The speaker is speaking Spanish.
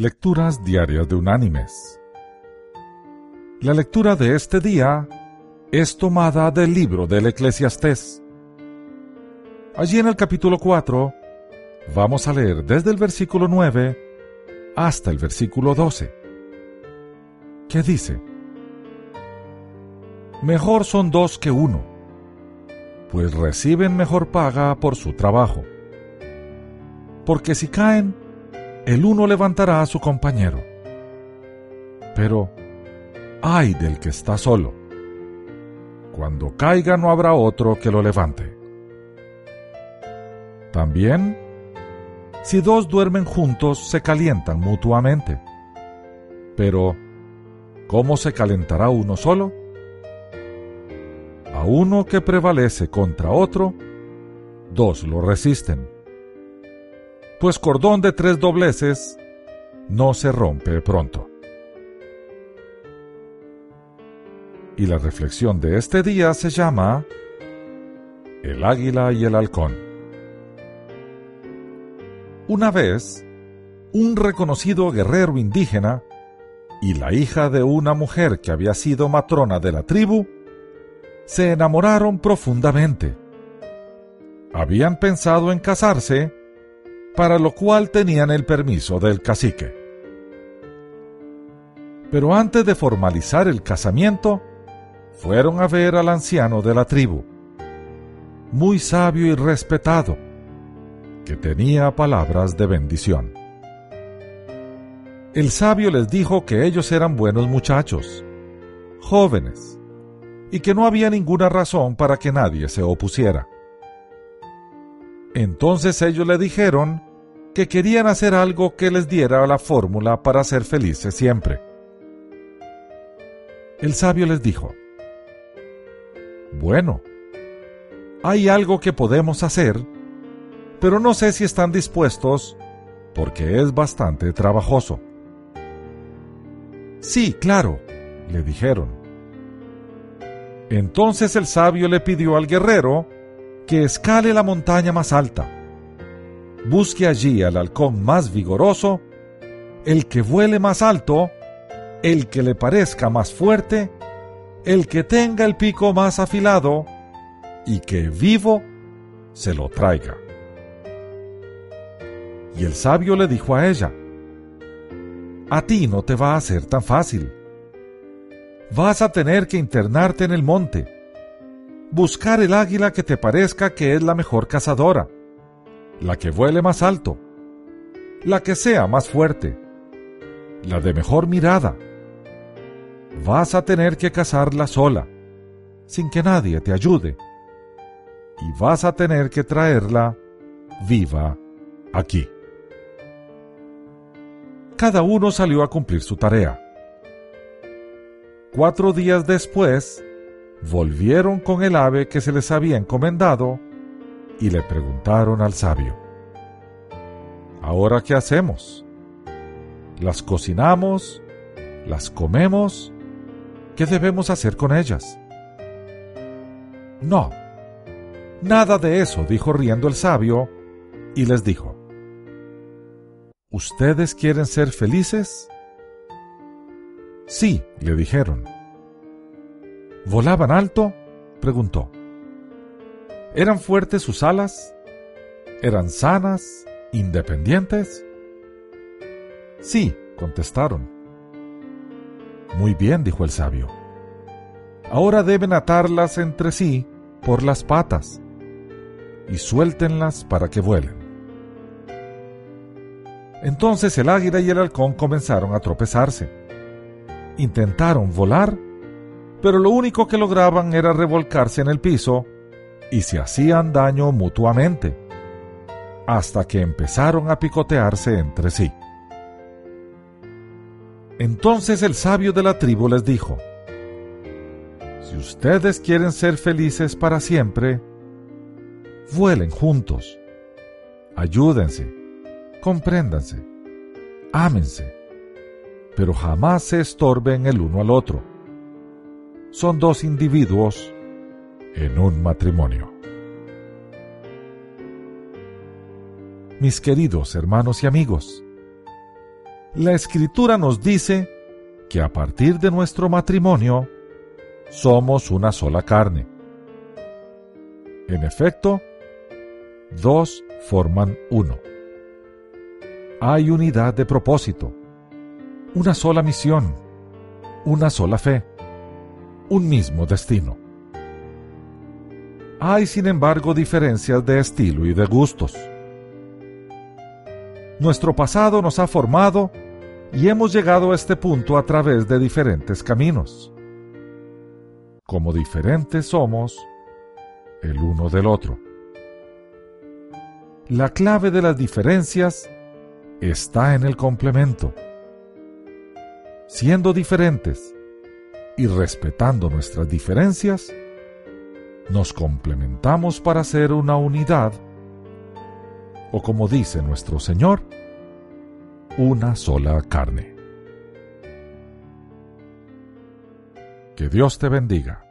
Lecturas Diarias de Unánimes. La lectura de este día es tomada del libro del Eclesiastés. Allí en el capítulo 4 vamos a leer desde el versículo 9 hasta el versículo 12, que dice, Mejor son dos que uno, pues reciben mejor paga por su trabajo. Porque si caen, el uno levantará a su compañero. Pero, ay del que está solo. Cuando caiga no habrá otro que lo levante. También, si dos duermen juntos, se calientan mutuamente. Pero, ¿cómo se calentará uno solo? A uno que prevalece contra otro, dos lo resisten pues cordón de tres dobleces no se rompe pronto. Y la reflexión de este día se llama El águila y el halcón. Una vez, un reconocido guerrero indígena y la hija de una mujer que había sido matrona de la tribu se enamoraron profundamente. Habían pensado en casarse para lo cual tenían el permiso del cacique. Pero antes de formalizar el casamiento, fueron a ver al anciano de la tribu, muy sabio y respetado, que tenía palabras de bendición. El sabio les dijo que ellos eran buenos muchachos, jóvenes, y que no había ninguna razón para que nadie se opusiera. Entonces ellos le dijeron que querían hacer algo que les diera la fórmula para ser felices siempre. El sabio les dijo, Bueno, hay algo que podemos hacer, pero no sé si están dispuestos porque es bastante trabajoso. Sí, claro, le dijeron. Entonces el sabio le pidió al guerrero que escale la montaña más alta busque allí al halcón más vigoroso, el que vuele más alto, el que le parezca más fuerte, el que tenga el pico más afilado, y que vivo se lo traiga. Y el sabio le dijo a ella, A ti no te va a ser tan fácil. Vas a tener que internarte en el monte, buscar el águila que te parezca que es la mejor cazadora, la que vuele más alto, la que sea más fuerte, la de mejor mirada. Vas a tener que cazarla sola, sin que nadie te ayude, y vas a tener que traerla viva aquí. Cada uno salió a cumplir su tarea. Cuatro días después, volvieron con el ave que se les había encomendado y le preguntaron al sabio, ¿Ahora qué hacemos? ¿Las cocinamos? ¿Las comemos? ¿Qué debemos hacer con ellas? No, nada de eso, dijo riendo el sabio, y les dijo, ¿Ustedes quieren ser felices? Sí, le dijeron. ¿Volaban alto? preguntó. ¿Eran fuertes sus alas? ¿Eran sanas, independientes? Sí, contestaron. Muy bien, dijo el sabio. Ahora deben atarlas entre sí por las patas y suéltenlas para que vuelen. Entonces el águila y el halcón comenzaron a tropezarse. Intentaron volar, pero lo único que lograban era revolcarse en el piso y se hacían daño mutuamente, hasta que empezaron a picotearse entre sí. Entonces el sabio de la tribu les dijo, Si ustedes quieren ser felices para siempre, vuelen juntos, ayúdense, compréndanse, ámense, pero jamás se estorben el uno al otro. Son dos individuos en un matrimonio. Mis queridos hermanos y amigos, La escritura nos dice que a partir de nuestro matrimonio somos una sola carne. En efecto, dos forman uno. Hay unidad de propósito, una sola misión, una sola fe, un mismo destino. Hay, sin embargo, diferencias de estilo y de gustos. Nuestro pasado nos ha formado y hemos llegado a este punto a través de diferentes caminos. Como diferentes somos el uno del otro. La clave de las diferencias está en el complemento. Siendo diferentes y respetando nuestras diferencias, nos complementamos para ser una unidad, o como dice nuestro Señor, una sola carne. Que Dios te bendiga.